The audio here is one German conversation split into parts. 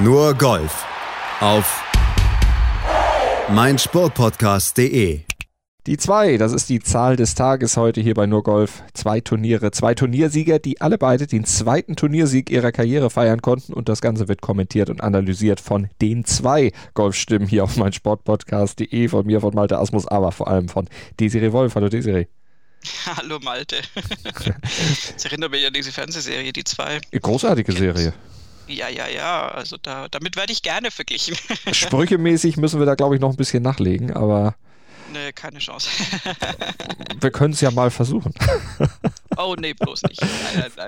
Nur Golf auf meinsportpodcast.de. Die zwei, das ist die Zahl des Tages heute hier bei Nur Golf. Zwei Turniere, zwei Turniersieger, die alle beide den zweiten Turniersieg ihrer Karriere feiern konnten und das Ganze wird kommentiert und analysiert von den zwei Golfstimmen hier auf meinsportpodcast.de, von mir, von Malte Asmus, aber vor allem von Desiree Wolf. Hallo Desiree. Hallo Malte. Das erinnert mich an diese Fernsehserie, die zwei. Großartige Serie. Ja, ja, ja. Also da, damit werde ich gerne verglichen. Sprüchemäßig müssen wir da, glaube ich, noch ein bisschen nachlegen, aber. Nee, keine Chance. wir können es ja mal versuchen. Oh, nee, bloß nicht.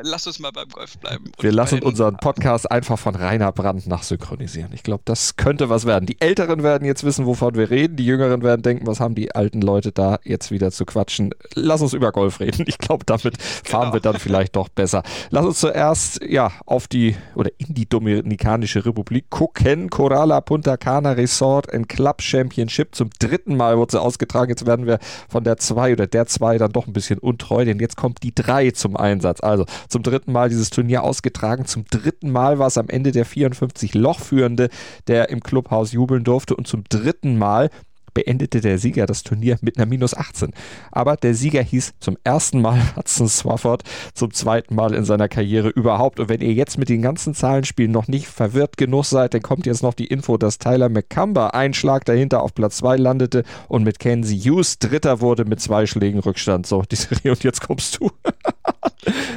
Lass uns mal beim Golf bleiben. Wir lassen unseren Podcast einfach von Rainer Brandt nachsynchronisieren. Ich glaube, das könnte was werden. Die Älteren werden jetzt wissen, wovon wir reden. Die Jüngeren werden denken, was haben die alten Leute da jetzt wieder zu quatschen. Lass uns über Golf reden. Ich glaube, damit fahren genau. wir dann vielleicht doch besser. Lass uns zuerst ja auf die oder in die Dominikanische Republik gucken. Corala Punta Cana Resort and Club Championship. Zum dritten Mal wurde sie ausgetragen. Jetzt werden wir von der 2 oder der 2 dann doch ein bisschen untreu, denn jetzt kommt die 3 zum Einsatz. Also zum dritten Mal dieses Turnier ausgetragen. Zum dritten Mal war es am Ende der 54 Lochführende, der im Clubhaus jubeln durfte. Und zum dritten Mal beendete der Sieger das Turnier mit einer Minus 18. Aber der Sieger hieß zum ersten Mal Hudson Swafford, zum zweiten Mal in seiner Karriere überhaupt. Und wenn ihr jetzt mit den ganzen Zahlenspielen noch nicht verwirrt genug seid, dann kommt jetzt noch die Info, dass Tyler McCumber einen Schlag dahinter auf Platz 2 landete und mit Kenzie Hughes Dritter wurde mit zwei Schlägen Rückstand. So, die Serie und jetzt kommst du.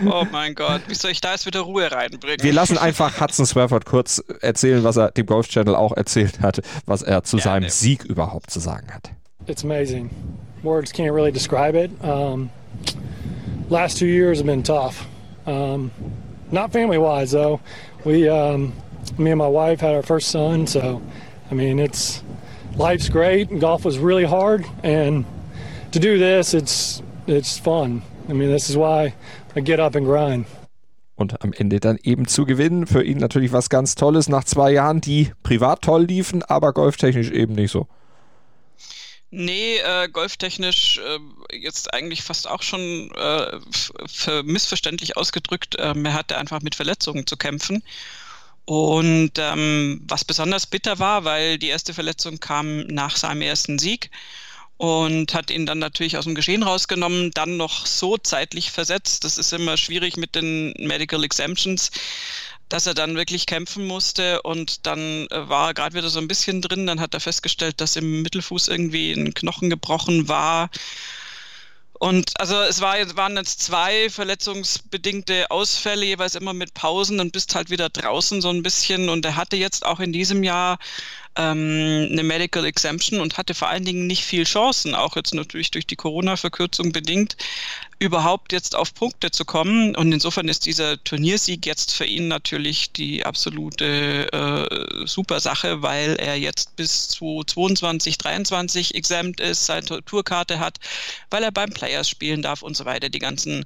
oh mein Gott, wie soll ich da jetzt wieder Ruhe reinbringen? Wir lassen einfach Hudson Swafford kurz erzählen, was er dem Golf Channel auch erzählt hat, was er zu ja, seinem ne. Sieg überhaupt zu sagen hat. It's amazing. Words can't really describe it. Um, last two years have been tough. Um, not family wise though. We, um, me and my wife had our first son, so I mean it's life's great. Golf was really hard, and to do this, it's it's fun. I mean, this is why I get up and grind. Und am Ende dann eben zu gewinnen. Für ihn natürlich was ganz Tolles nach zwei Jahren, die privat toll liefen, aber golftechnisch eben nicht so. Nee, äh, golftechnisch äh, jetzt eigentlich fast auch schon äh, missverständlich ausgedrückt. Ähm, er hatte einfach mit Verletzungen zu kämpfen. Und ähm, was besonders bitter war, weil die erste Verletzung kam nach seinem ersten Sieg und hat ihn dann natürlich aus dem Geschehen rausgenommen, dann noch so zeitlich versetzt. Das ist immer schwierig mit den Medical Exemptions, dass er dann wirklich kämpfen musste und dann äh, war er gerade wieder so ein bisschen drin. Dann hat er festgestellt, dass im Mittelfuß irgendwie ein Knochen gebrochen war. Und also es war, waren jetzt zwei verletzungsbedingte Ausfälle, jeweils immer mit Pausen und bist halt wieder draußen so ein bisschen. Und er hatte jetzt auch in diesem Jahr ähm, eine Medical Exemption und hatte vor allen Dingen nicht viel Chancen, auch jetzt natürlich durch die Corona-Verkürzung bedingt, überhaupt jetzt auf Punkte zu kommen. Und insofern ist dieser Turniersieg jetzt für ihn natürlich die absolute äh, super Sache, weil er jetzt bis zu 22, 23 exempt ist, seine Tourkarte hat, weil er beim Players spielen darf und so weiter. Die ganzen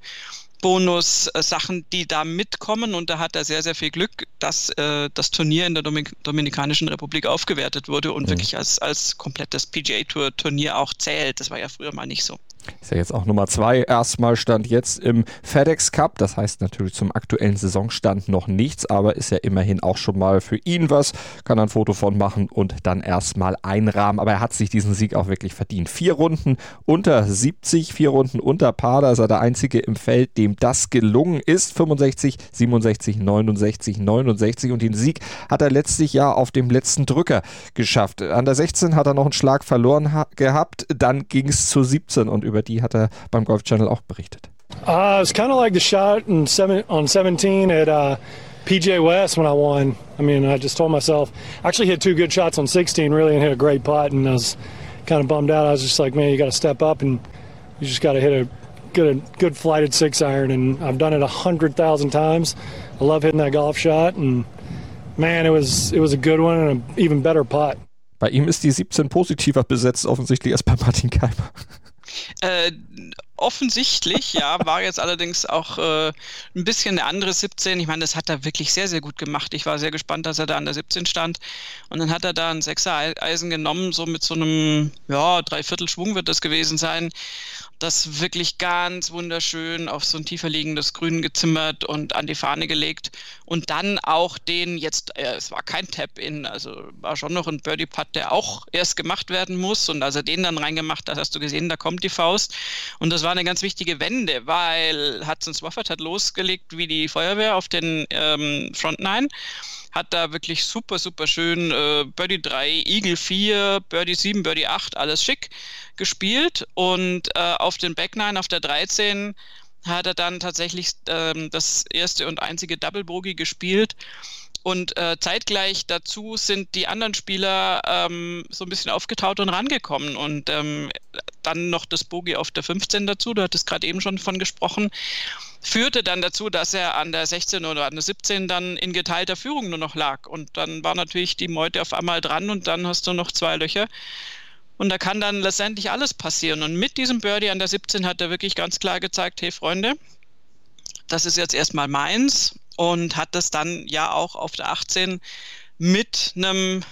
Bonus-Sachen, die da mitkommen. Und da hat er sehr, sehr viel Glück, dass äh, das Turnier in der Domin Dominikanischen Republik aufgewertet wurde und mhm. wirklich als, als komplettes PGA-Tour-Turnier auch zählt. Das war ja früher mal nicht so. Ist ja jetzt auch Nummer zwei. Erstmal stand jetzt im FedEx Cup. Das heißt natürlich zum aktuellen Saisonstand noch nichts, aber ist ja immerhin auch schon mal für ihn was. Kann ein Foto von machen und dann erstmal einrahmen. Aber er hat sich diesen Sieg auch wirklich verdient. Vier Runden unter 70, vier Runden unter Paar. Da ist er der Einzige im Feld, dem das gelungen ist. 65, 67, 69, 69. Und den Sieg hat er letztlich ja auf dem letzten Drücker geschafft. An der 16 hat er noch einen Schlag verloren gehabt. Dann ging es zu 17 und über die hat er beim Golf Channel auch berichtet. Uh, it's kind of like the shot seven, on 17 at uh, PJ West when I won. I mean, I just told myself, I actually hit two good shots on 16, really, and hit a great putt, and I was kind of bummed out. I was just like, man, you got to step up and you just got to hit a good, good flighted six iron, and I've done it a hundred thousand times. I love hitting that golf shot, and man, it was it was a good one and an even better putt. Bei ihm ist die 17 positiver besetzt, offensichtlich als bei Martin Keimer. Uh. Offensichtlich, ja, war jetzt allerdings auch äh, ein bisschen eine andere 17. Ich meine, das hat er wirklich sehr, sehr gut gemacht. Ich war sehr gespannt, dass er da an der 17 stand. Und dann hat er da ein Sechser-Eisen genommen, so mit so einem, ja, Dreiviertel Schwung wird das gewesen sein das wirklich ganz wunderschön auf so ein tiefer liegendes Grün gezimmert und an die Fahne gelegt und dann auch den jetzt, äh, es war kein Tap-In, also war schon noch ein Birdie-Putt, der auch erst gemacht werden muss und als er den dann reingemacht hat, hast du gesehen, da kommt die Faust und das war eine ganz wichtige Wende, weil Hudson Swafford hat losgelegt wie die Feuerwehr auf den ähm, Front Nine hat da wirklich super, super schön äh, Birdie 3, Eagle 4, Birdie 7, Birdie 8, alles schick gespielt und äh, auf den Back 9 auf der 13 hat er dann tatsächlich ähm, das erste und einzige Double Bogey gespielt. Und äh, zeitgleich dazu sind die anderen Spieler ähm, so ein bisschen aufgetaut und rangekommen. Und ähm, dann noch das Bogey auf der 15 dazu, du hattest gerade eben schon von gesprochen, führte dann dazu, dass er an der 16 oder an der 17 dann in geteilter Führung nur noch lag. Und dann war natürlich die Meute auf einmal dran und dann hast du noch zwei Löcher. Und da kann dann letztendlich alles passieren. Und mit diesem Birdie an der 17 hat er wirklich ganz klar gezeigt, hey Freunde, das ist jetzt erstmal meins und hat das dann ja auch auf der 18 mit einem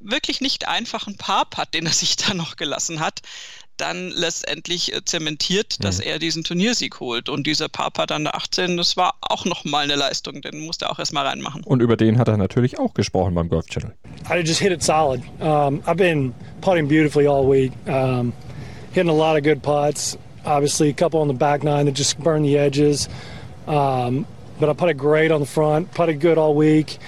wirklich nicht einfachen Paar-Putt, den er sich da noch gelassen hat, dann letztendlich äh, zementiert, dass mhm. er diesen Turniersieg holt. Und dieser Papa dann der 18, das war auch nochmal eine Leistung, den musste er auch erstmal reinmachen. Und über den hat er natürlich auch gesprochen beim Golf Channel. I just hit it solid. Um, I've been putting beautifully all week. Um, hitting a lot of good putts. Obviously, a couple on the back nine that just burn the edges. Um, but I putted great on the front, putted good all week.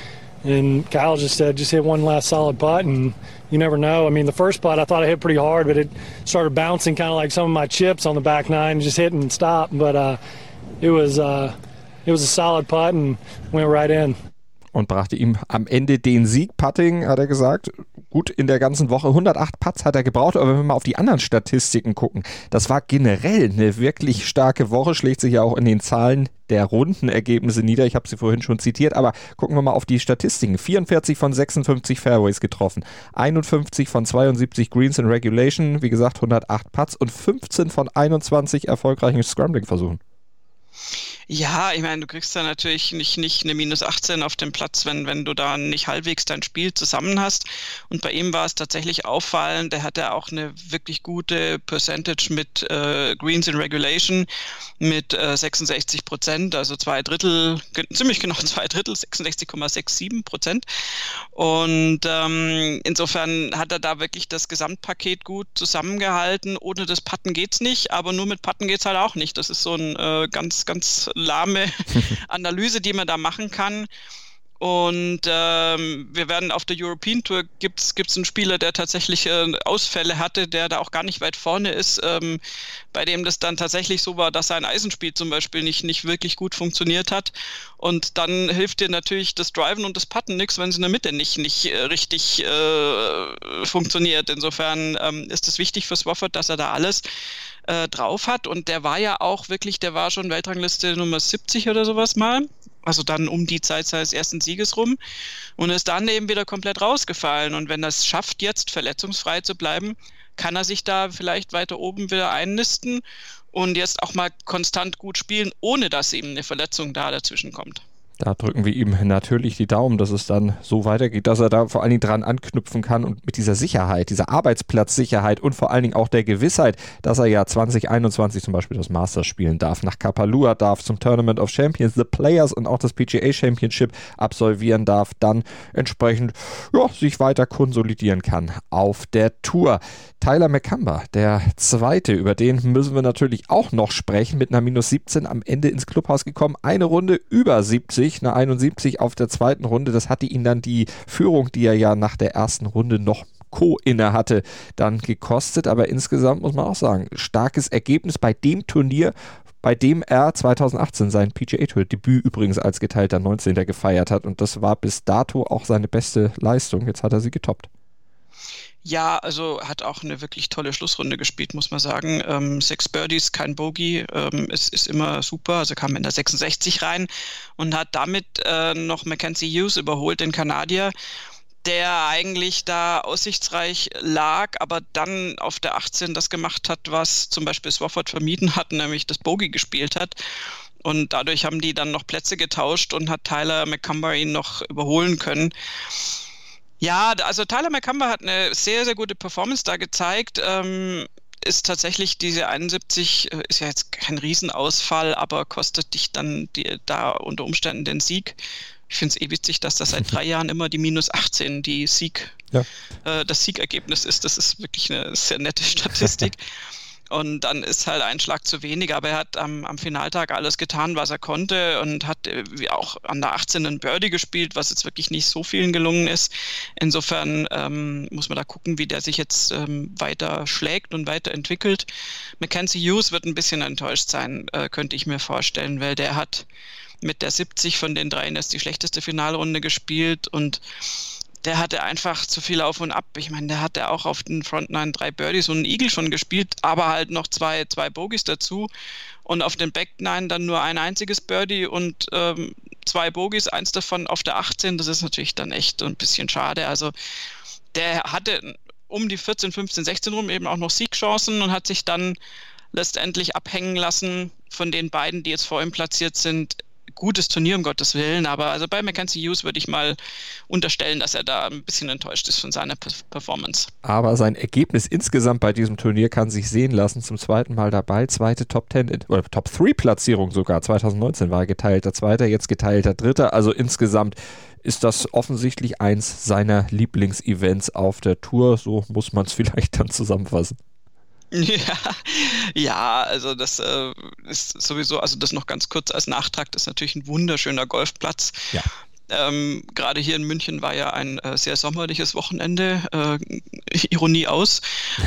And Kyle just said, just hit one last solid putt and you never know. I mean, the first putt I thought I hit pretty hard, but it started bouncing kind of like some of my chips on the back nine, just hitting and stop. But uh, it was uh, it was a solid putt and went right in. Und brachte ihm am Ende den Sieg. Putting, hat er gesagt, gut in der ganzen Woche. 108 Putts hat er gebraucht, aber wenn wir mal auf die anderen Statistiken gucken, das war generell eine wirklich starke Woche, schlägt sich ja auch in den Zahlen der Rundenergebnisse nieder. Ich habe sie vorhin schon zitiert, aber gucken wir mal auf die Statistiken. 44 von 56 Fairways getroffen, 51 von 72 Greens in Regulation, wie gesagt 108 Putts und 15 von 21 erfolgreichen Scrambling-Versuchen. Ja, ich meine, du kriegst da natürlich nicht, nicht eine minus 18 auf dem Platz, wenn, wenn du da nicht halbwegs dein Spiel zusammen hast. Und bei ihm war es tatsächlich auffallend, der hatte auch eine wirklich gute Percentage mit äh, Greens in Regulation mit äh, 66 Prozent, also zwei Drittel, ziemlich genau zwei Drittel, 66,67 Prozent. Und ähm, insofern hat er da wirklich das Gesamtpaket gut zusammengehalten. Ohne das Patten geht's nicht, aber nur mit Patten geht's halt auch nicht. Das ist so ein äh, ganz, ganz lahme Analyse, die man da machen kann. Und ähm, wir werden auf der European Tour gibt es einen Spieler, der tatsächlich äh, Ausfälle hatte, der da auch gar nicht weit vorne ist, ähm, bei dem das dann tatsächlich so war, dass sein Eisenspiel zum Beispiel nicht, nicht wirklich gut funktioniert hat. Und dann hilft dir natürlich das Driven und das Putten nichts, wenn es in der Mitte nicht, nicht äh, richtig äh, funktioniert. Insofern ähm, ist es wichtig für Swafford, dass er da alles äh, drauf hat. Und der war ja auch wirklich, der war schon Weltrangliste Nummer 70 oder sowas mal. Also dann um die Zeit seines ersten Sieges rum und ist dann eben wieder komplett rausgefallen. Und wenn es schafft, jetzt verletzungsfrei zu bleiben, kann er sich da vielleicht weiter oben wieder einnisten und jetzt auch mal konstant gut spielen, ohne dass ihm eine Verletzung da dazwischen kommt. Da drücken wir ihm natürlich die Daumen, dass es dann so weitergeht, dass er da vor allen Dingen dran anknüpfen kann und mit dieser Sicherheit, dieser Arbeitsplatzsicherheit und vor allen Dingen auch der Gewissheit, dass er ja 2021 zum Beispiel das Masters spielen darf, nach Kapalua darf, zum Tournament of Champions, The Players und auch das PGA Championship absolvieren darf, dann entsprechend ja, sich weiter konsolidieren kann auf der Tour. Tyler McCumber, der zweite, über den müssen wir natürlich auch noch sprechen, mit einer minus 17 am Ende ins Clubhaus gekommen, eine Runde über 70 71, eine 71 auf der zweiten Runde. Das hatte ihn dann die Führung, die er ja nach der ersten Runde noch Co. inne hatte, dann gekostet. Aber insgesamt muss man auch sagen, starkes Ergebnis bei dem Turnier, bei dem er 2018 sein PGA Tour Debüt übrigens als geteilter 19. gefeiert hat. Und das war bis dato auch seine beste Leistung. Jetzt hat er sie getoppt. Ja, also hat auch eine wirklich tolle Schlussrunde gespielt, muss man sagen. Ähm, sechs Birdies, kein Bogey, ähm, ist, ist immer super. Also kam in der 66 rein und hat damit äh, noch Mackenzie Hughes überholt, den Kanadier der eigentlich da aussichtsreich lag, aber dann auf der 18 das gemacht hat, was zum Beispiel Swafford vermieden hat, nämlich das Bogey gespielt hat. Und dadurch haben die dann noch Plätze getauscht und hat Tyler McCumber ihn noch überholen können. Ja, also Tyler McCumber hat eine sehr, sehr gute Performance da gezeigt. Ähm, ist tatsächlich diese 71, äh, ist ja jetzt kein Riesenausfall, aber kostet dich dann die, da unter Umständen den Sieg. Ich finde es eh witzig, dass das seit drei Jahren immer die minus 18 die Sieg, ja. äh, das Siegergebnis ist. Das ist wirklich eine sehr nette Statistik. Und dann ist halt ein Schlag zu wenig, aber er hat am, am Finaltag alles getan, was er konnte und hat äh, auch an der 18 einen Birdie gespielt, was jetzt wirklich nicht so vielen gelungen ist. Insofern ähm, muss man da gucken, wie der sich jetzt ähm, weiter schlägt und weiterentwickelt. Mackenzie Hughes wird ein bisschen enttäuscht sein, äh, könnte ich mir vorstellen, weil der hat mit der 70 von den dreien erst die schlechteste Finalrunde gespielt und der hatte einfach zu viel auf und ab. Ich meine, der hatte auch auf den Front Nine drei Birdies und einen Eagle schon gespielt, aber halt noch zwei, zwei Bogies dazu. Und auf den Back Nine dann nur ein einziges Birdie und ähm, zwei Bogies, eins davon auf der 18. Das ist natürlich dann echt ein bisschen schade. Also der hatte um die 14, 15, 16 rum eben auch noch Siegchancen und hat sich dann letztendlich abhängen lassen von den beiden, die jetzt vor ihm platziert sind, gutes Turnier, um Gottes Willen, aber also bei Mackenzie Hughes würde ich mal unterstellen, dass er da ein bisschen enttäuscht ist von seiner Performance. Aber sein Ergebnis insgesamt bei diesem Turnier kann sich sehen lassen. Zum zweiten Mal dabei, zweite Top 10 oder Top 3 Platzierung sogar. 2019 war er geteilter Zweiter, jetzt geteilter Dritter. Also insgesamt ist das offensichtlich eins seiner Lieblingsevents auf der Tour. So muss man es vielleicht dann zusammenfassen. Ja, ja, also das äh, ist sowieso, also das noch ganz kurz als Nachtrag, das ist natürlich ein wunderschöner Golfplatz. Ja. Ähm, Gerade hier in München war ja ein äh, sehr sommerliches Wochenende, äh, Ironie aus.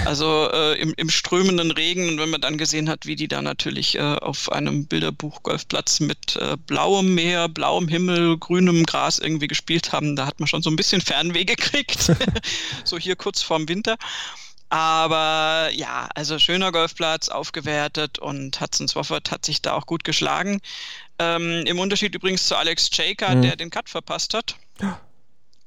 Also äh, im, im, strömenden Regen und wenn man dann gesehen hat, wie die da natürlich äh, auf einem Bilderbuch Golfplatz mit äh, blauem Meer, blauem Himmel, grünem Gras irgendwie gespielt haben, da hat man schon so ein bisschen Fernweh gekriegt. so hier kurz vorm Winter. Aber ja, also schöner Golfplatz, aufgewertet und Hudson Swafford hat sich da auch gut geschlagen. Ähm, Im Unterschied übrigens zu Alex Jaker, mhm. der den Cut verpasst hat.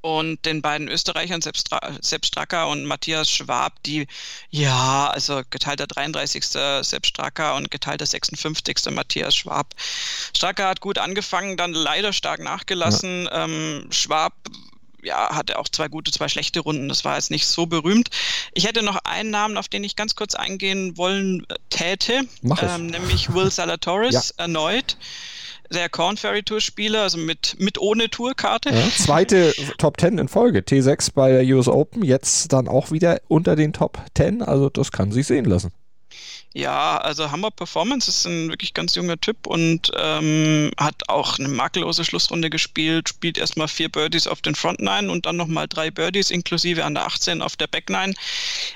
Und den beiden Österreichern, Sepp, Stra Sepp Stracker und Matthias Schwab, die, ja, also geteilter 33. Sepp Stracker und geteilter 56. Matthias Schwab. Stracker hat gut angefangen, dann leider stark nachgelassen. Ja. Ähm, Schwab ja, hatte auch zwei gute, zwei schlechte Runden. Das war jetzt nicht so berühmt. Ich hätte noch einen Namen, auf den ich ganz kurz eingehen wollen äh, täte, ähm, nämlich Will Salatoris ja. erneut. Der Corn Ferry Tour Spieler, also mit, mit ohne Tourkarte. Ja, zweite Top 10 in Folge. T6 bei der US Open, jetzt dann auch wieder unter den Top 10. Also das kann sich sehen lassen. Ja, also Hammer Performance ist ein wirklich ganz junger Typ und ähm, hat auch eine makellose Schlussrunde gespielt, spielt erstmal vier Birdies auf den Front Nine und dann nochmal drei Birdies inklusive an der 18 auf der Back Nine.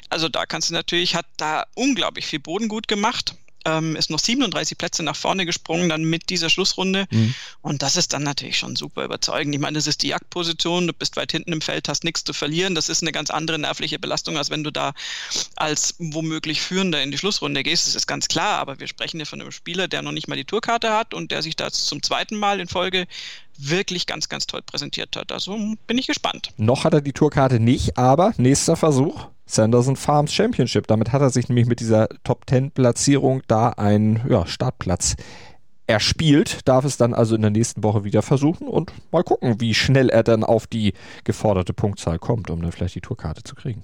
Also da kannst du natürlich, hat da unglaublich viel Boden gut gemacht ähm, ist noch 37 Plätze nach vorne gesprungen, dann mit dieser Schlussrunde. Mhm. Und das ist dann natürlich schon super überzeugend. Ich meine, das ist die Jagdposition, du bist weit hinten im Feld, hast nichts zu verlieren. Das ist eine ganz andere nervliche Belastung, als wenn du da als womöglich Führender in die Schlussrunde gehst. Das ist ganz klar, aber wir sprechen hier von einem Spieler, der noch nicht mal die Tourkarte hat und der sich da zum zweiten Mal in Folge wirklich ganz, ganz toll präsentiert hat. Also bin ich gespannt. Noch hat er die Tourkarte nicht, aber nächster Versuch. Sanderson Farms Championship. Damit hat er sich nämlich mit dieser Top 10 Platzierung da einen ja, Startplatz erspielt, darf es dann also in der nächsten Woche wieder versuchen und mal gucken, wie schnell er dann auf die geforderte Punktzahl kommt, um dann vielleicht die Tourkarte zu kriegen.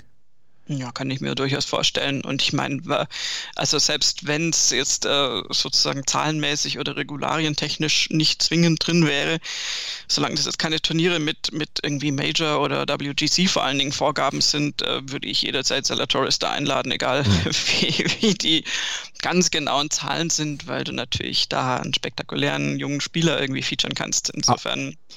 Ja, kann ich mir durchaus vorstellen. Und ich meine, also selbst wenn es jetzt äh, sozusagen zahlenmäßig oder regularientechnisch nicht zwingend drin wäre, solange das jetzt keine Turniere mit, mit irgendwie Major oder WGC vor allen Dingen Vorgaben sind, äh, würde ich jederzeit Salatoris da einladen, egal mhm. wie, wie die ganz genauen Zahlen sind, weil du natürlich da einen spektakulären jungen Spieler irgendwie featuren kannst. Insofern. Ah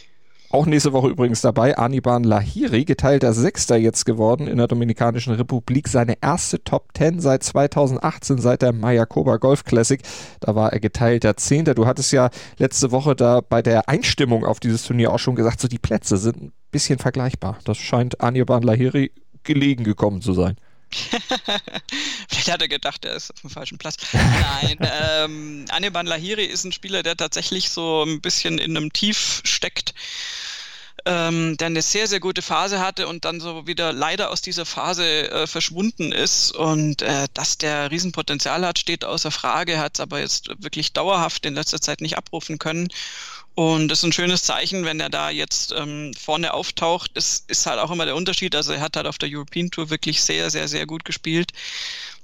auch nächste Woche übrigens dabei, Aniban Lahiri, geteilter Sechster jetzt geworden in der Dominikanischen Republik. Seine erste Top 10 seit 2018, seit der Mayakoba Golf Classic. Da war er geteilter Zehnter. Du hattest ja letzte Woche da bei der Einstimmung auf dieses Turnier auch schon gesagt, so die Plätze sind ein bisschen vergleichbar. Das scheint Aniban Lahiri gelegen gekommen zu sein. Vielleicht hat er gedacht, er ist auf dem falschen Platz. Nein, ähm, Aneban Lahiri ist ein Spieler, der tatsächlich so ein bisschen in einem Tief steckt ähm, der eine sehr, sehr gute Phase hatte und dann so wieder leider aus dieser Phase äh, verschwunden ist. Und äh, dass der Riesenpotenzial hat, steht außer Frage, hat es aber jetzt wirklich dauerhaft in letzter Zeit nicht abrufen können. Und das ist ein schönes Zeichen, wenn er da jetzt ähm, vorne auftaucht. Das ist halt auch immer der Unterschied. Also er hat halt auf der European Tour wirklich sehr, sehr, sehr gut gespielt.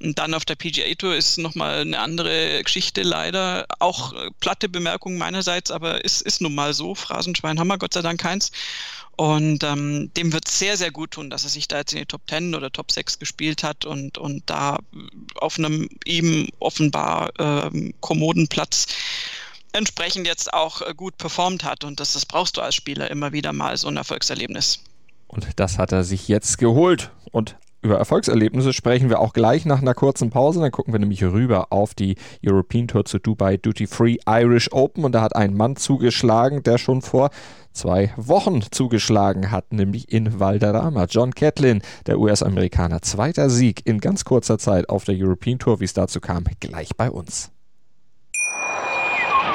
Und dann auf der PGA Tour ist nochmal eine andere Geschichte leider. Auch äh, platte Bemerkung meinerseits, aber es ist nun mal so. Phrasenschwein haben wir Gott sei Dank keins. Und ähm, dem wird sehr, sehr gut tun, dass er sich da jetzt in die Top 10 oder Top 6 gespielt hat und, und da auf einem ihm offenbar ähm, kommoden Platz entsprechend jetzt auch äh, gut performt hat. Und das, das brauchst du als Spieler immer wieder mal, so ein Erfolgserlebnis. Und das hat er sich jetzt geholt. Und über Erfolgserlebnisse sprechen wir auch gleich nach einer kurzen Pause. Dann gucken wir nämlich rüber auf die European Tour zu Dubai Duty Free Irish Open. Und da hat ein Mann zugeschlagen, der schon vor zwei Wochen zugeschlagen hat, nämlich in Valderrama. John Catlin, der US-Amerikaner. Zweiter Sieg in ganz kurzer Zeit auf der European Tour. Wie es dazu kam, gleich bei uns.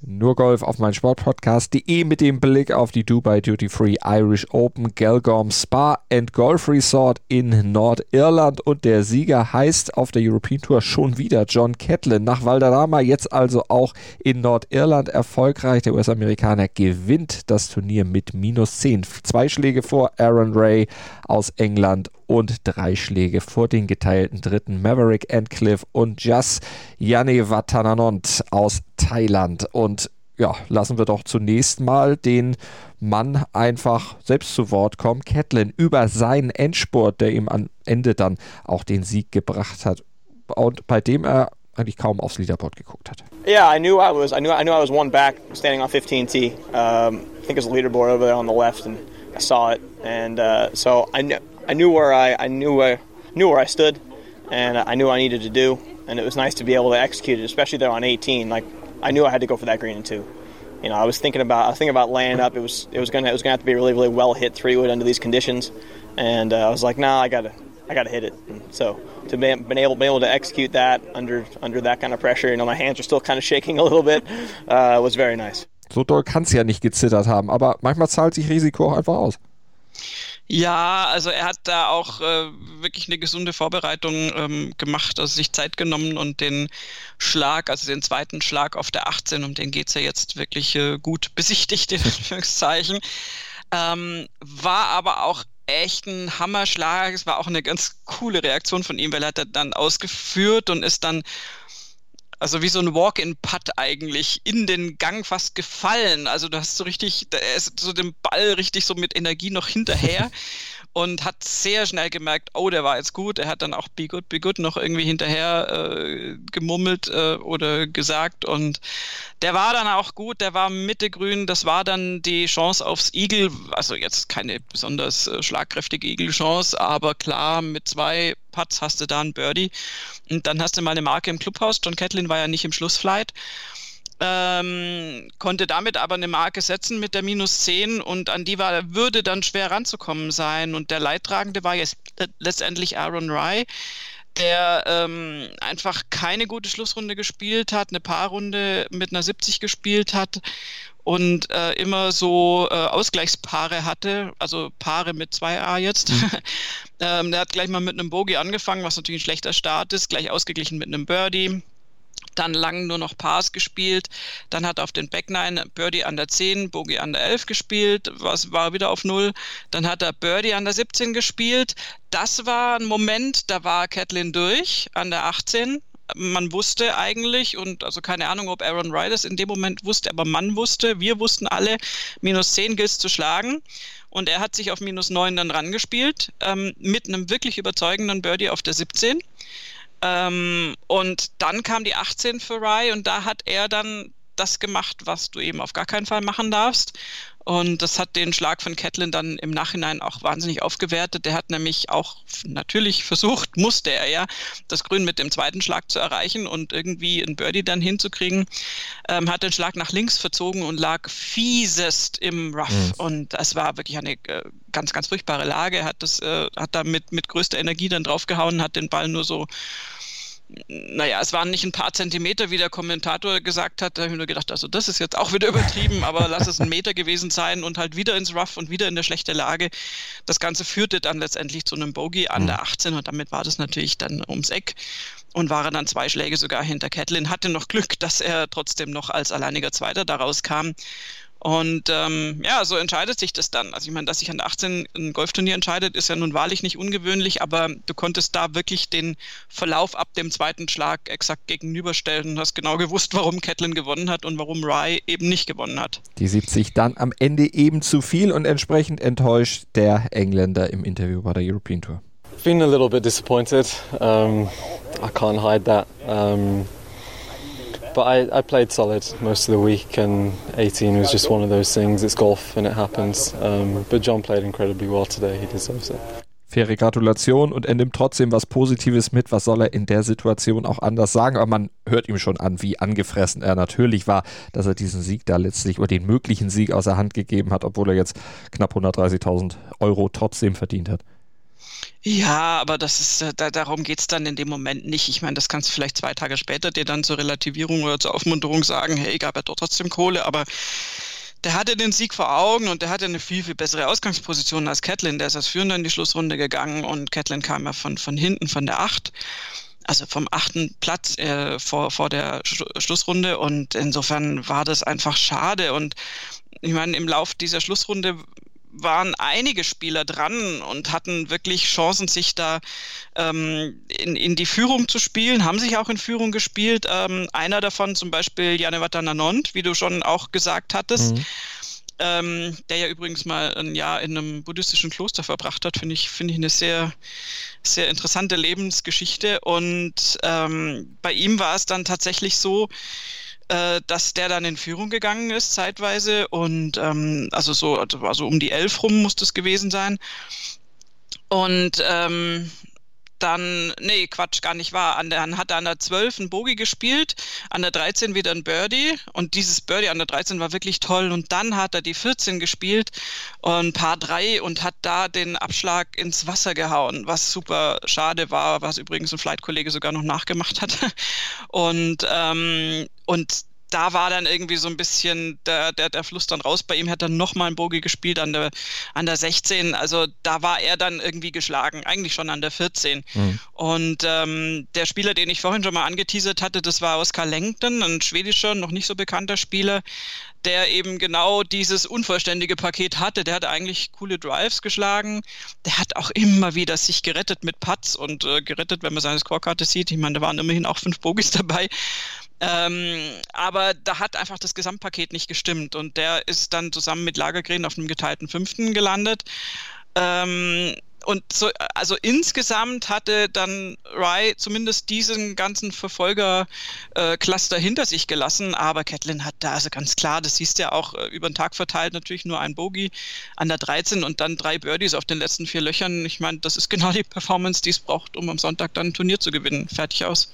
Nur Golf auf mein Sportpodcast.de mit dem Blick auf die Dubai Duty Free Irish Open Gelgorm Spa and Golf Resort in Nordirland und der Sieger heißt auf der European Tour schon wieder John Catlin. Nach Valderrama jetzt also auch in Nordirland erfolgreich. Der US-Amerikaner gewinnt das Turnier mit minus 10. Zwei Schläge vor Aaron Ray aus England und drei Schläge vor den geteilten dritten Maverick Endcliffe und Jas Janne Watananont aus Thailand. Und ja, lassen wir doch zunächst mal den Mann einfach selbst zu Wort kommen. Catlin über seinen Endspurt, der ihm am Ende dann auch den Sieg gebracht hat und bei dem er eigentlich kaum aufs Leaderboard geguckt hat. Yeah, I knew I was. I knew. I knew I was one back, standing on 15T. Um, I think there's a leaderboard over there on the left, and I saw it, and uh, so I knew. I knew where I, I knew where knew where I stood, and I knew I needed to do, and it was nice to be able to execute it, especially there on 18. Like I knew I had to go for that green and two. You know, I was thinking about I was thinking about laying up. It was it was gonna it was gonna have to be a really really well hit three wood under these conditions, and uh, I was like, nah, I gotta I gotta hit it. And so to be been able be able to execute that under under that kind of pressure, you know, my hands are still kind of shaking a little bit, uh, was very nice. So doll kann es ja nicht gezittert haben, aber manchmal zahlt sich Risiko einfach aus. Ja, also er hat da auch äh, wirklich eine gesunde Vorbereitung ähm, gemacht, also sich Zeit genommen und den Schlag, also den zweiten Schlag auf der 18, um den geht's ja jetzt wirklich äh, gut besichtigt, in Anführungszeichen. Ähm, war aber auch echt ein Hammerschlag. Es war auch eine ganz coole Reaktion von ihm, weil er hat dann ausgeführt und ist dann also wie so ein Walk-in-Putt eigentlich in den Gang fast gefallen. Also du hast so richtig, er ist so den Ball richtig so mit Energie noch hinterher und hat sehr schnell gemerkt, oh, der war jetzt gut. Er hat dann auch Be Good, Be Good noch irgendwie hinterher äh, gemummelt äh, oder gesagt. Und der war dann auch gut, der war Mitte grün, das war dann die Chance aufs Eagle, also jetzt keine besonders äh, schlagkräftige Eagle-Chance, aber klar, mit zwei Putts hast du da einen Birdie. Und dann hast du mal eine Marke im Clubhaus. John Catlin war ja nicht im Schlussflight ähm, konnte damit aber eine Marke setzen mit der minus 10 und an die war, würde dann schwer ranzukommen sein. Und der Leidtragende war jetzt letztendlich Aaron Rye, der ähm, einfach keine gute Schlussrunde gespielt hat, eine Paarrunde mit einer 70 gespielt hat und äh, immer so äh, Ausgleichspaare hatte, also Paare mit 2a jetzt. Mhm. ähm, der hat gleich mal mit einem Bogey angefangen, was natürlich ein schlechter Start ist, gleich ausgeglichen mit einem Birdie dann lang nur noch Pars gespielt, dann hat auf den Back 9 Birdie an der 10, Bogey an der 11 gespielt, was war wieder auf 0, dann hat er Birdie an der 17 gespielt, das war ein Moment, da war Catlin durch an der 18, man wusste eigentlich, und also keine Ahnung, ob Aaron Riders in dem Moment wusste, aber man wusste, wir wussten alle, minus 10 gilt zu schlagen. Und er hat sich auf minus 9 dann rangespielt, ähm, mit einem wirklich überzeugenden Birdie auf der 17. Ähm, und dann kam die 18 für Rye und da hat er dann das gemacht, was du eben auf gar keinen Fall machen darfst. Und das hat den Schlag von Catlin dann im Nachhinein auch wahnsinnig aufgewertet. Der hat nämlich auch natürlich versucht, musste er ja, das Grün mit dem zweiten Schlag zu erreichen und irgendwie ein Birdie dann hinzukriegen. Ähm, hat den Schlag nach links verzogen und lag fiesest im Rough. Mhm. Und das war wirklich eine äh, ganz, ganz furchtbare Lage. Hat das, äh, hat da mit, mit größter Energie dann draufgehauen, hat den Ball nur so naja, es waren nicht ein paar Zentimeter, wie der Kommentator gesagt hat. Da habe ich nur gedacht, also das ist jetzt auch wieder übertrieben, aber lass es ein Meter gewesen sein und halt wieder ins Rough und wieder in der schlechten Lage. Das Ganze führte dann letztendlich zu einem Bogey an der 18 und damit war das natürlich dann ums Eck und war dann zwei Schläge sogar hinter Catlin. Hatte noch Glück, dass er trotzdem noch als alleiniger Zweiter daraus kam. Und ähm, ja, so entscheidet sich das dann. Also ich meine, dass sich an 18 ein Golfturnier entscheidet, ist ja nun wahrlich nicht ungewöhnlich, aber du konntest da wirklich den Verlauf ab dem zweiten Schlag exakt gegenüberstellen und hast genau gewusst, warum Catlin gewonnen hat und warum Rye eben nicht gewonnen hat. Die 70 dann am Ende eben zu viel und entsprechend enttäuscht der Engländer im Interview bei der European Tour. Been a little bit disappointed. Um, I can't hide that. Um, but I, I, played solid most of the week, and 18 was just one of those things. It's golf and it happens. Um, but John played incredibly well today. He deserves it. Faire Gratulation und er nimmt trotzdem was Positives mit. Was soll er in der Situation auch anders sagen? Aber man hört ihm schon an, wie angefressen er natürlich war, dass er diesen Sieg da letztlich oder den möglichen Sieg aus der Hand gegeben hat, obwohl er jetzt knapp 130.000 Euro trotzdem verdient hat. Ja, aber das ist, äh, da, darum geht's dann in dem Moment nicht. Ich meine, das kannst du vielleicht zwei Tage später dir dann zur Relativierung oder zur Aufmunterung sagen, hey, gab er doch trotzdem Kohle, aber der hatte den Sieg vor Augen und der hatte eine viel, viel bessere Ausgangsposition als Catlin. Der ist als Führender in die Schlussrunde gegangen und Catlin kam ja von, von hinten, von der Acht also vom achten Platz äh, vor, vor der Sch Schlussrunde und insofern war das einfach schade und ich meine, im Lauf dieser Schlussrunde waren einige Spieler dran und hatten wirklich Chancen, sich da ähm, in, in die Führung zu spielen, haben sich auch in Führung gespielt. Ähm, einer davon zum Beispiel Janewata Nanont, wie du schon auch gesagt hattest. Mhm. Ähm, der ja übrigens mal ein Jahr in einem buddhistischen Kloster verbracht hat, finde ich, finde ich eine sehr, sehr interessante Lebensgeschichte. Und ähm, bei ihm war es dann tatsächlich so, äh, dass der dann in Führung gegangen ist zeitweise und ähm, also so also, um die elf rum muss das gewesen sein. Und ähm, dann, nee, Quatsch, gar nicht wahr. An der, hat er an der 12 ein Bogie gespielt, an der 13 wieder ein Birdie. Und dieses Birdie an der 13 war wirklich toll. Und dann hat er die 14 gespielt und Paar 3 und hat da den Abschlag ins Wasser gehauen, was super schade war, was übrigens ein Flight-Kollege sogar noch nachgemacht hat. Und ähm, und da war dann irgendwie so ein bisschen der, der, der Fluss dann raus. Bei ihm hat er nochmal ein Bogie gespielt an der, an der 16. Also da war er dann irgendwie geschlagen, eigentlich schon an der 14. Mhm. Und ähm, der Spieler, den ich vorhin schon mal angeteasert hatte, das war Oskar Lengten, ein schwedischer, noch nicht so bekannter Spieler, der eben genau dieses unvollständige Paket hatte. Der hat eigentlich coole Drives geschlagen. Der hat auch immer wieder sich gerettet mit Putts und äh, gerettet, wenn man seine Scorekarte sieht. Ich meine, da waren immerhin auch fünf Bogies dabei. Ähm, aber da hat einfach das Gesamtpaket nicht gestimmt und der ist dann zusammen mit Lagergren auf einem geteilten Fünften gelandet. Ähm, und so, also insgesamt hatte dann Rye zumindest diesen ganzen Verfolger-Cluster äh, hinter sich gelassen, aber Catlin hat da also ganz klar, das siehst ja auch äh, über den Tag verteilt, natürlich nur ein Bogey an der 13 und dann drei Birdies auf den letzten vier Löchern. Ich meine, das ist genau die Performance, die es braucht, um am Sonntag dann ein Turnier zu gewinnen. Fertig aus.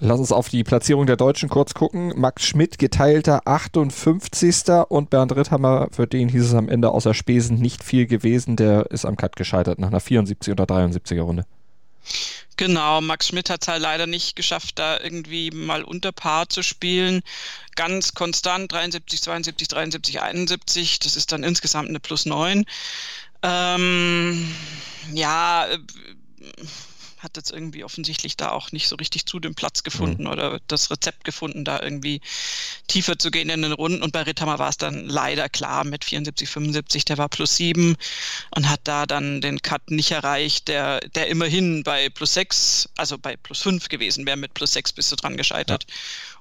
Lass uns auf die Platzierung der Deutschen kurz gucken. Max Schmidt geteilter 58. und Bernd Ritthammer, für den hieß es am Ende außer Spesen nicht viel gewesen. Der ist am Cut gescheitert nach einer 74 oder 73er Runde. Genau, Max Schmidt hat es halt leider nicht geschafft, da irgendwie mal unter Paar zu spielen. Ganz konstant 73, 72, 73, 71. Das ist dann insgesamt eine Plus 9. Ähm, ja, äh, hat jetzt irgendwie offensichtlich da auch nicht so richtig zu dem Platz gefunden mhm. oder das Rezept gefunden, da irgendwie tiefer zu gehen in den Runden. Und bei Ritthammer war es dann leider klar mit 74, 75, der war plus sieben und hat da dann den Cut nicht erreicht, der, der immerhin bei plus sechs, also bei plus fünf gewesen wäre. Mit plus sechs bist du dran gescheitert. Ja.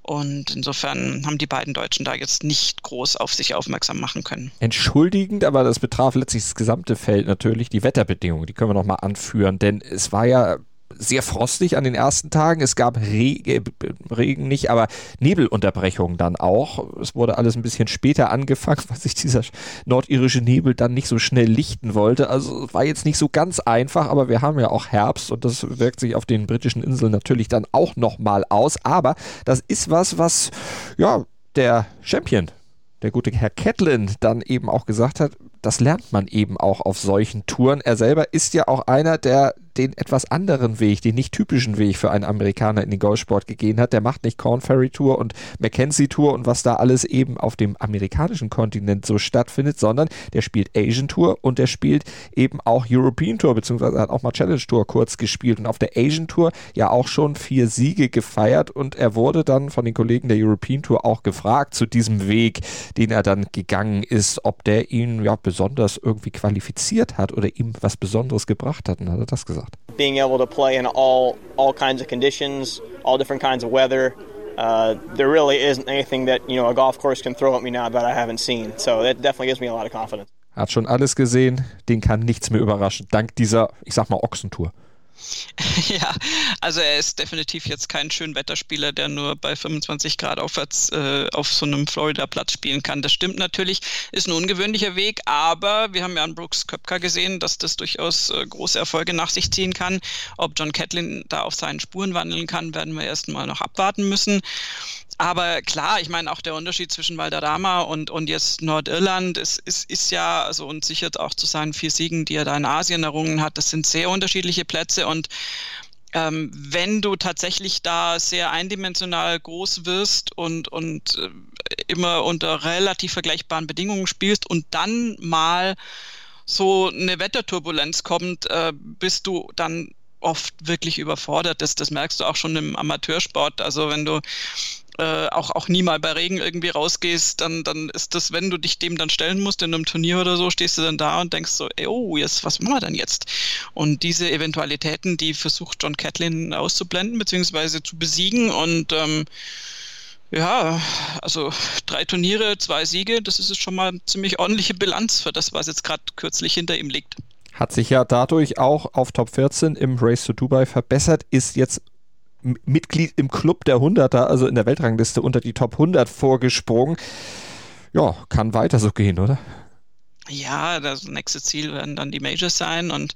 Und insofern haben die beiden Deutschen da jetzt nicht groß auf sich aufmerksam machen können. Entschuldigend, aber das betraf letztlich das gesamte Feld natürlich, die Wetterbedingungen, die können wir nochmal anführen, denn es war ja sehr frostig an den ersten Tagen. Es gab Regen, Regen nicht, aber Nebelunterbrechungen dann auch. Es wurde alles ein bisschen später angefangen, weil sich dieser nordirische Nebel dann nicht so schnell lichten wollte. Also war jetzt nicht so ganz einfach, aber wir haben ja auch Herbst und das wirkt sich auf den britischen Inseln natürlich dann auch nochmal aus. Aber das ist was, was ja der Champion der gute Herr Catlin dann eben auch gesagt hat, das lernt man eben auch auf solchen Touren. Er selber ist ja auch einer, der den etwas anderen Weg, den nicht typischen Weg für einen Amerikaner in den Golfsport gegeben hat. Der macht nicht Corn Ferry Tour und Mackenzie Tour und was da alles eben auf dem amerikanischen Kontinent so stattfindet, sondern der spielt Asian Tour und der spielt eben auch European Tour, beziehungsweise hat auch mal Challenge Tour kurz gespielt und auf der Asian Tour ja auch schon vier Siege gefeiert und er wurde dann von den Kollegen der European Tour auch gefragt zu diesem Weg, den er dann gegangen ist, ob der ihn ja besonders irgendwie qualifiziert hat oder ihm was Besonderes gebracht hat. Und hat er das gesagt. Being able to play in all all kinds of conditions, all different kinds of weather. Uh, there really isn't anything that you know a golf course can throw at me now that I haven't seen. So that definitely gives me a lot of confidence. Hat schon alles gesehen, den kann nichts mehr überraschen, dank dieser, ich sag mal, Ochsentour. ja, also er ist definitiv jetzt kein Schönwetterspieler, der nur bei 25 Grad aufwärts äh, auf so einem Florida-Platz spielen kann. Das stimmt natürlich, ist ein ungewöhnlicher Weg, aber wir haben ja an Brooks Köpker gesehen, dass das durchaus äh, große Erfolge nach sich ziehen kann. Ob John Catlin da auf seinen Spuren wandeln kann, werden wir erst mal noch abwarten müssen. Aber klar, ich meine, auch der Unterschied zwischen Valderrama und, und jetzt Nordirland ist, ist, ist ja, also und sichert auch zu seinen vier Siegen, die er da in Asien errungen hat, das sind sehr unterschiedliche Plätze und ähm, wenn du tatsächlich da sehr eindimensional groß wirst und, und äh, immer unter relativ vergleichbaren Bedingungen spielst und dann mal so eine Wetterturbulenz kommt, äh, bist du dann oft wirklich überfordert. Das, das merkst du auch schon im Amateursport. Also wenn du äh, auch, auch nie mal bei Regen irgendwie rausgehst, dann, dann ist das, wenn du dich dem dann stellen musst in einem Turnier oder so, stehst du dann da und denkst so, ey, oh, jetzt, was machen wir denn jetzt? Und diese Eventualitäten, die versucht John Catlin auszublenden, beziehungsweise zu besiegen und ähm, ja, also drei Turniere, zwei Siege, das ist schon mal eine ziemlich ordentliche Bilanz für das, was jetzt gerade kürzlich hinter ihm liegt. Hat sich ja dadurch auch auf Top 14 im Race to Dubai verbessert, ist jetzt Mitglied im Club der Hunderter, also in der Weltrangliste unter die Top 100 vorgesprungen. Ja, kann weiter so gehen, oder? Ja, das nächste Ziel werden dann die Majors sein und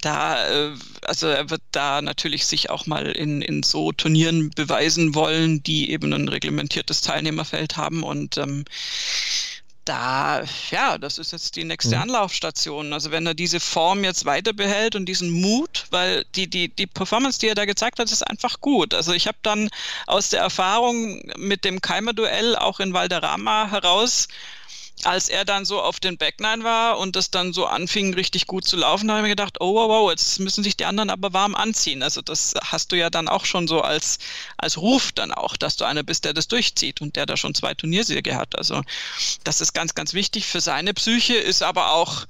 da, äh, also er wird da natürlich sich auch mal in, in so Turnieren beweisen wollen, die eben ein reglementiertes Teilnehmerfeld haben und ähm, da, ja, das ist jetzt die nächste mhm. Anlaufstation. Also wenn er diese Form jetzt weiter behält und diesen Mut, weil die, die, die Performance, die er da gezeigt hat, ist einfach gut. Also ich habe dann aus der Erfahrung mit dem Keimer-Duell auch in Valderrama heraus als er dann so auf den Backline war und das dann so anfing, richtig gut zu laufen, habe ich mir gedacht, oh wow, wow, jetzt müssen sich die anderen aber warm anziehen. Also das hast du ja dann auch schon so als, als Ruf dann auch, dass du einer bist, der das durchzieht und der da schon zwei Turniersiege hat. Also das ist ganz, ganz wichtig für seine Psyche, ist aber auch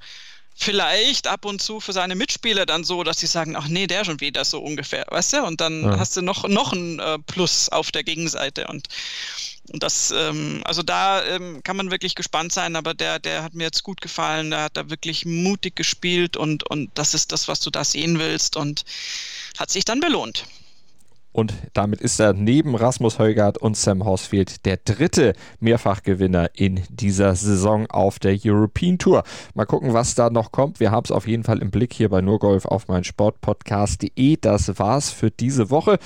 vielleicht ab und zu für seine Mitspieler dann so, dass sie sagen, ach nee, der schon wieder so ungefähr, weißt du? Und dann ja. hast du noch, noch ein äh, Plus auf der Gegenseite und und das, ähm, also da ähm, kann man wirklich gespannt sein, aber der, der hat mir jetzt gut gefallen, der hat da wirklich mutig gespielt und, und das ist das, was du da sehen willst und hat sich dann belohnt. Und damit ist er neben Rasmus Heugart und Sam Horsfield der dritte Mehrfachgewinner in dieser Saison auf der European Tour. Mal gucken, was da noch kommt. Wir haben es auf jeden Fall im Blick hier bei Nurgolf auf mein Sportpodcast.de. Das war's für diese Woche.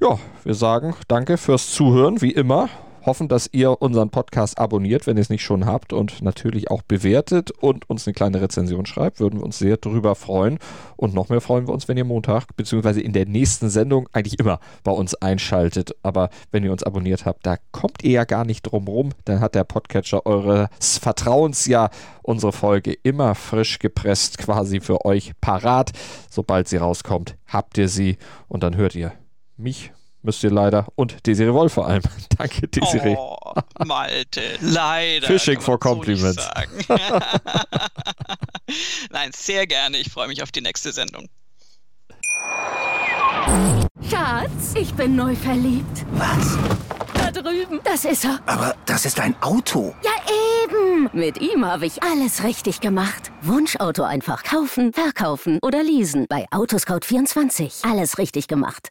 Ja, wir sagen danke fürs Zuhören, wie immer hoffen, dass ihr unseren Podcast abonniert, wenn ihr es nicht schon habt und natürlich auch bewertet und uns eine kleine Rezension schreibt. Würden wir uns sehr darüber freuen. Und noch mehr freuen wir uns, wenn ihr Montag bzw. in der nächsten Sendung eigentlich immer bei uns einschaltet. Aber wenn ihr uns abonniert habt, da kommt ihr ja gar nicht drum rum. Dann hat der Podcatcher eures Vertrauens ja unsere Folge immer frisch gepresst quasi für euch parat. Sobald sie rauskommt, habt ihr sie und dann hört ihr mich müsst ihr leider. Und Desiree Wolf vor allem. Danke, Desiree. Oh, Malte, leider. Fishing for Compliments. So Nein, sehr gerne. Ich freue mich auf die nächste Sendung. Schatz, ich bin neu verliebt. Was? Da drüben. Das ist er. Aber das ist ein Auto. Ja, eben. eben. Mit ihm habe ich alles richtig gemacht. Wunschauto einfach kaufen, verkaufen oder leasen. Bei Autoscout24. Alles richtig gemacht.